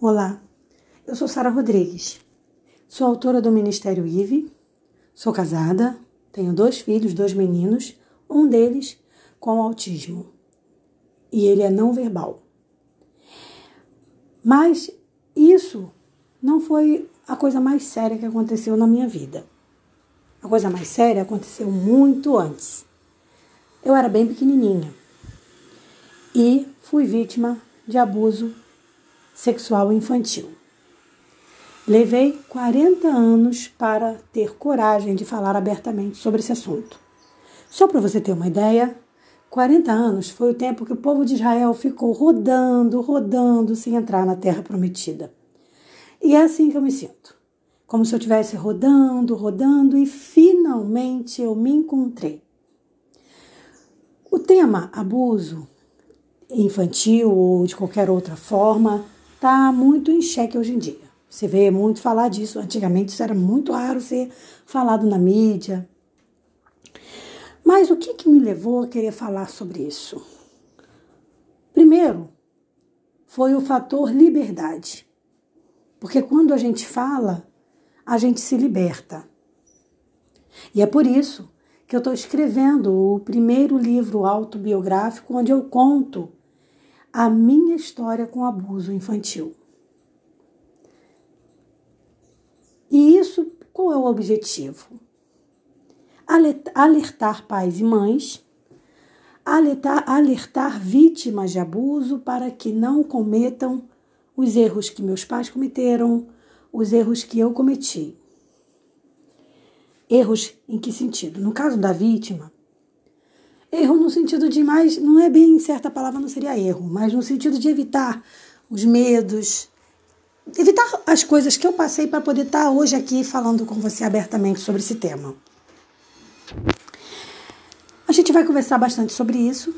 Olá, eu sou Sara Rodrigues, sou autora do Ministério IVE, sou casada, tenho dois filhos, dois meninos, um deles com autismo e ele é não verbal. Mas isso não foi a coisa mais séria que aconteceu na minha vida. A coisa mais séria aconteceu muito antes. Eu era bem pequenininha e fui vítima de abuso sexual infantil. Levei 40 anos para ter coragem de falar abertamente sobre esse assunto. Só para você ter uma ideia, 40 anos foi o tempo que o povo de Israel ficou rodando, rodando sem entrar na terra prometida. E é assim que eu me sinto. Como se eu estivesse rodando, rodando e finalmente eu me encontrei. O tema abuso infantil ou de qualquer outra forma está muito em xeque hoje em dia. Você vê muito falar disso. Antigamente isso era muito raro ser falado na mídia. Mas o que, que me levou a querer falar sobre isso? Primeiro, foi o fator liberdade. Porque quando a gente fala, a gente se liberta. E é por isso que eu estou escrevendo o primeiro livro autobiográfico onde eu conto a minha história com abuso infantil. E isso, qual é o objetivo? Alertar pais e mães, alertar, alertar vítimas de abuso para que não cometam os erros que meus pais cometeram, os erros que eu cometi. Erros em que sentido? No caso da vítima, Erro no sentido de mais, não é bem certa palavra, não seria erro, mas no sentido de evitar os medos, evitar as coisas que eu passei para poder estar tá hoje aqui falando com você abertamente sobre esse tema. A gente vai conversar bastante sobre isso.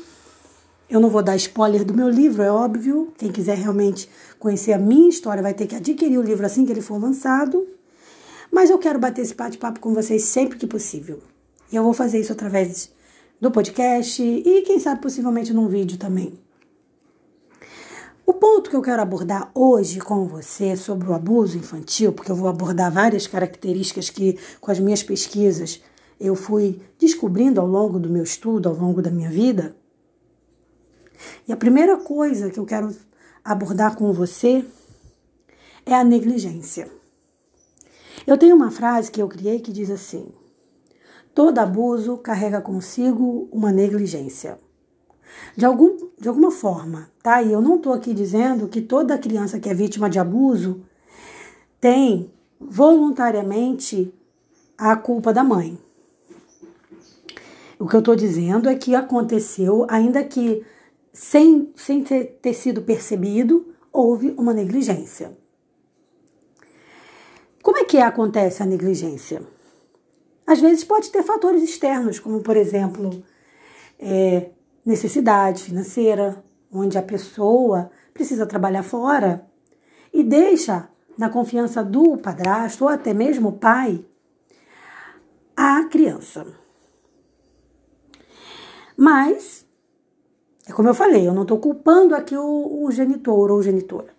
Eu não vou dar spoiler do meu livro, é óbvio. Quem quiser realmente conhecer a minha história vai ter que adquirir o livro assim que ele for lançado. Mas eu quero bater esse bate-papo com vocês sempre que possível. E eu vou fazer isso através do podcast e, quem sabe, possivelmente num vídeo também. O ponto que eu quero abordar hoje com você sobre o abuso infantil, porque eu vou abordar várias características que, com as minhas pesquisas, eu fui descobrindo ao longo do meu estudo, ao longo da minha vida. E a primeira coisa que eu quero abordar com você é a negligência. Eu tenho uma frase que eu criei que diz assim: Todo abuso carrega consigo uma negligência. De, algum, de alguma forma, tá? E eu não estou aqui dizendo que toda criança que é vítima de abuso tem voluntariamente a culpa da mãe. O que eu estou dizendo é que aconteceu, ainda que sem, sem ter, ter sido percebido, houve uma negligência. Como é que acontece a negligência? Às vezes pode ter fatores externos, como por exemplo, é, necessidade financeira, onde a pessoa precisa trabalhar fora e deixa na confiança do padrasto ou até mesmo o pai a criança. Mas, é como eu falei, eu não estou culpando aqui o, o, genitor ou genitora,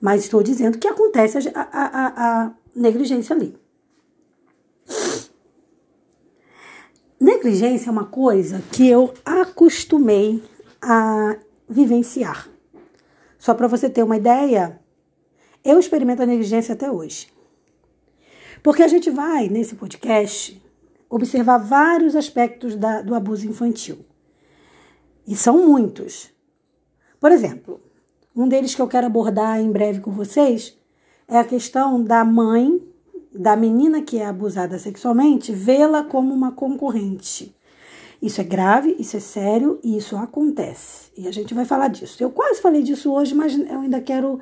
mas estou dizendo que acontece a, a, a negligência ali. Negligência é uma coisa que eu acostumei a vivenciar. Só para você ter uma ideia, eu experimento a negligência até hoje. Porque a gente vai, nesse podcast, observar vários aspectos da, do abuso infantil. E são muitos. Por exemplo, um deles que eu quero abordar em breve com vocês é a questão da mãe da menina que é abusada sexualmente, vê-la como uma concorrente. Isso é grave, isso é sério e isso acontece. E a gente vai falar disso. Eu quase falei disso hoje, mas eu ainda quero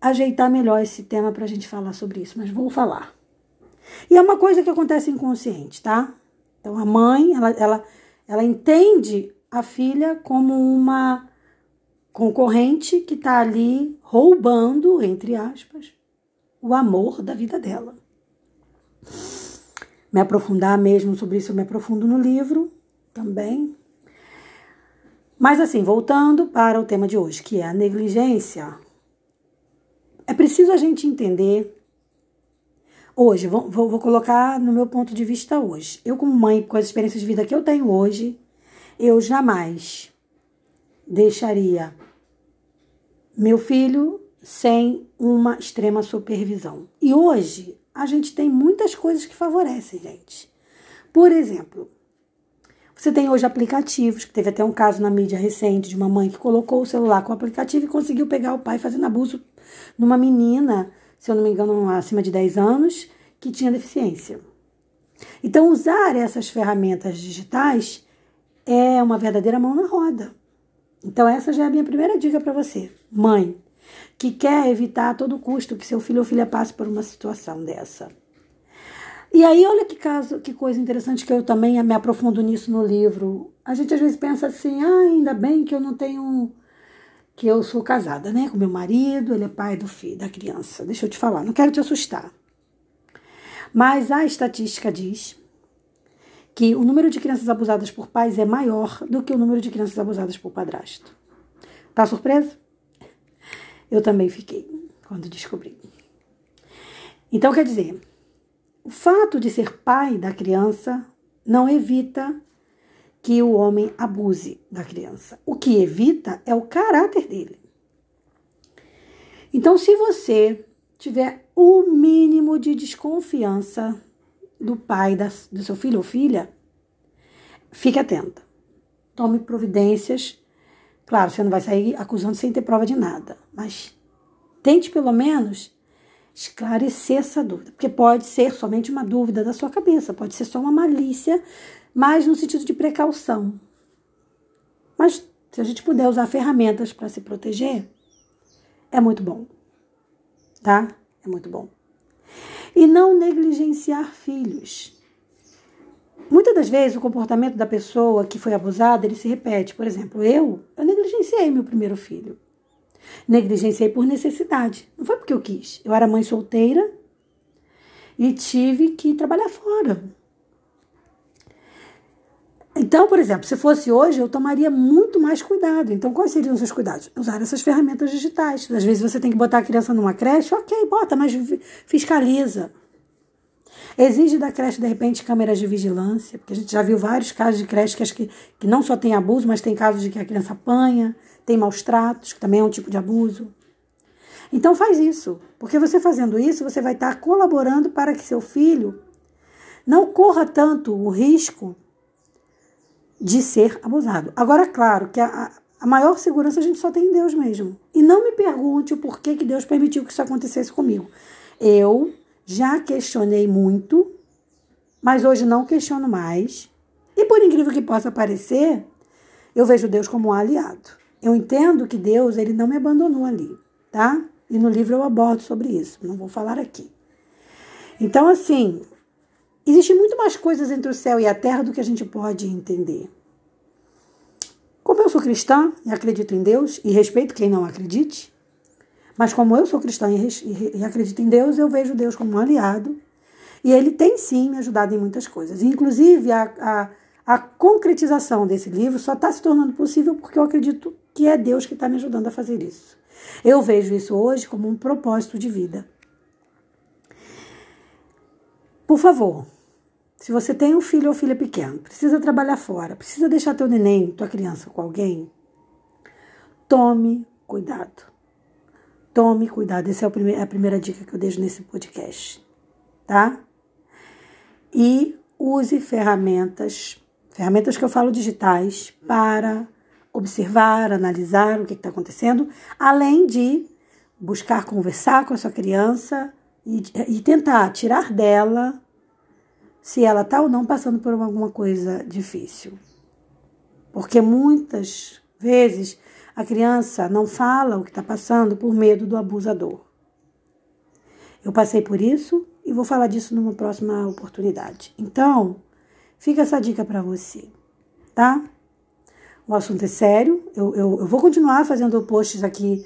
ajeitar melhor esse tema para a gente falar sobre isso, mas vou falar. E é uma coisa que acontece inconsciente, tá? Então a mãe, ela, ela, ela entende a filha como uma concorrente que está ali roubando, entre aspas, o amor da vida dela. Me aprofundar mesmo sobre isso, eu me aprofundo no livro também. Mas assim, voltando para o tema de hoje, que é a negligência. é preciso a gente entender. Hoje, vou, vou, colocar no meu ponto de vista hoje. Eu, como mãe, com as experiências de vida que eu tenho hoje, eu jamais deixaria meu filho sem uma extrema supervisão. E hoje a gente tem muitas coisas que favorecem, gente. Por exemplo, você tem hoje aplicativos, que teve até um caso na mídia recente de uma mãe que colocou o celular com o aplicativo e conseguiu pegar o pai fazendo abuso numa menina, se eu não me engano, acima de 10 anos, que tinha deficiência. Então, usar essas ferramentas digitais é uma verdadeira mão na roda. Então, essa já é a minha primeira dica para você, mãe, que quer evitar a todo custo que seu filho ou filha passe por uma situação dessa. E aí, olha que caso, que coisa interessante que eu também me aprofundo nisso no livro. A gente às vezes pensa assim, ah, ainda bem que eu não tenho. que eu sou casada, né? Com meu marido, ele é pai do filho, da criança. Deixa eu te falar, não quero te assustar. Mas a estatística diz que o número de crianças abusadas por pais é maior do que o número de crianças abusadas por padrasto. Tá surpresa? Eu também fiquei quando descobri. Então, quer dizer, o fato de ser pai da criança não evita que o homem abuse da criança. O que evita é o caráter dele. Então, se você tiver o mínimo de desconfiança do pai da, do seu filho ou filha, fique atenta. Tome providências. Claro, você não vai sair acusando sem ter prova de nada, mas tente pelo menos esclarecer essa dúvida, porque pode ser somente uma dúvida da sua cabeça, pode ser só uma malícia, mas no sentido de precaução. Mas se a gente puder usar ferramentas para se proteger, é muito bom. Tá? É muito bom. E não negligenciar filhos. Muitas das vezes o comportamento da pessoa que foi abusada, ele se repete. Por exemplo, eu, eu negligenciei meu primeiro filho. Negligenciei por necessidade. Não foi porque eu quis. Eu era mãe solteira e tive que trabalhar fora. Então, por exemplo, se fosse hoje, eu tomaria muito mais cuidado. Então, quais seriam os seus cuidados? Usar essas ferramentas digitais. Às vezes você tem que botar a criança numa creche, ok, bota, mas fiscaliza. Exige da creche, de repente, câmeras de vigilância, porque a gente já viu vários casos de creche que, acho que, que não só tem abuso, mas tem casos de que a criança apanha, tem maus tratos, que também é um tipo de abuso. Então faz isso, porque você fazendo isso, você vai estar colaborando para que seu filho não corra tanto o risco de ser abusado. Agora, claro que a, a maior segurança a gente só tem em Deus mesmo. E não me pergunte o porquê que Deus permitiu que isso acontecesse comigo. Eu já questionei muito, mas hoje não questiono mais. E por incrível que possa parecer, eu vejo Deus como um aliado. Eu entendo que Deus ele não me abandonou ali, tá? E no livro eu abordo sobre isso, não vou falar aqui. Então, assim, existe muito mais coisas entre o céu e a terra do que a gente pode entender. Como eu sou cristã e acredito em Deus, e respeito quem não acredite, mas como eu sou cristã e, acredito em Deus, eu vejo Deus como um aliado. E ele tem sim me ajudado em muitas coisas. Inclusive, a, a, a concretização desse livro só está se tornando possível porque eu acredito que é Deus que está me ajudando a fazer isso. Eu vejo isso hoje como um propósito de vida. Por favor, se você tem um filho ou filha pequeno, precisa trabalhar fora, precisa deixar teu neném, tua criança com alguém, tome cuidado. Tome cuidado. Essa é a primeira dica que eu deixo nesse podcast, tá? E use ferramentas, ferramentas que eu falo digitais, para observar, analisar o que está acontecendo, além de buscar conversar com a sua criança e, e tentar tirar dela se ela está ou não passando por alguma coisa difícil. Porque muitas vezes a criança não fala o que está passando por medo do abusador. Eu passei por isso e vou falar disso numa próxima oportunidade. Então, fica essa dica para você, tá? O assunto é sério. Eu, eu, eu, vou continuar fazendo posts aqui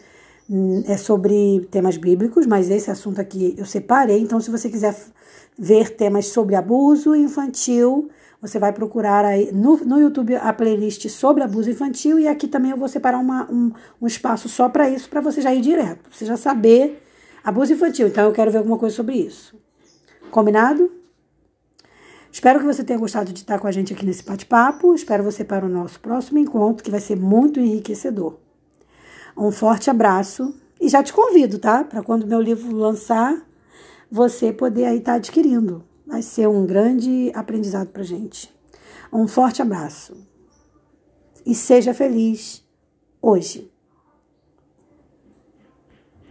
hum, é sobre temas bíblicos, mas esse assunto aqui eu separei. Então, se você quiser ver temas sobre abuso infantil, você vai procurar aí no, no YouTube a playlist sobre abuso infantil e aqui também eu vou separar uma, um, um espaço só para isso, para você já ir direto, pra você já saber Abuso infantil, então eu quero ver alguma coisa sobre isso. Combinado? Espero que você tenha gostado de estar com a gente aqui nesse bate-papo. Espero você para o nosso próximo encontro, que vai ser muito enriquecedor. Um forte abraço e já te convido, tá? Para quando meu livro lançar, você poder aí estar adquirindo. Vai ser um grande aprendizado para gente. Um forte abraço e seja feliz hoje.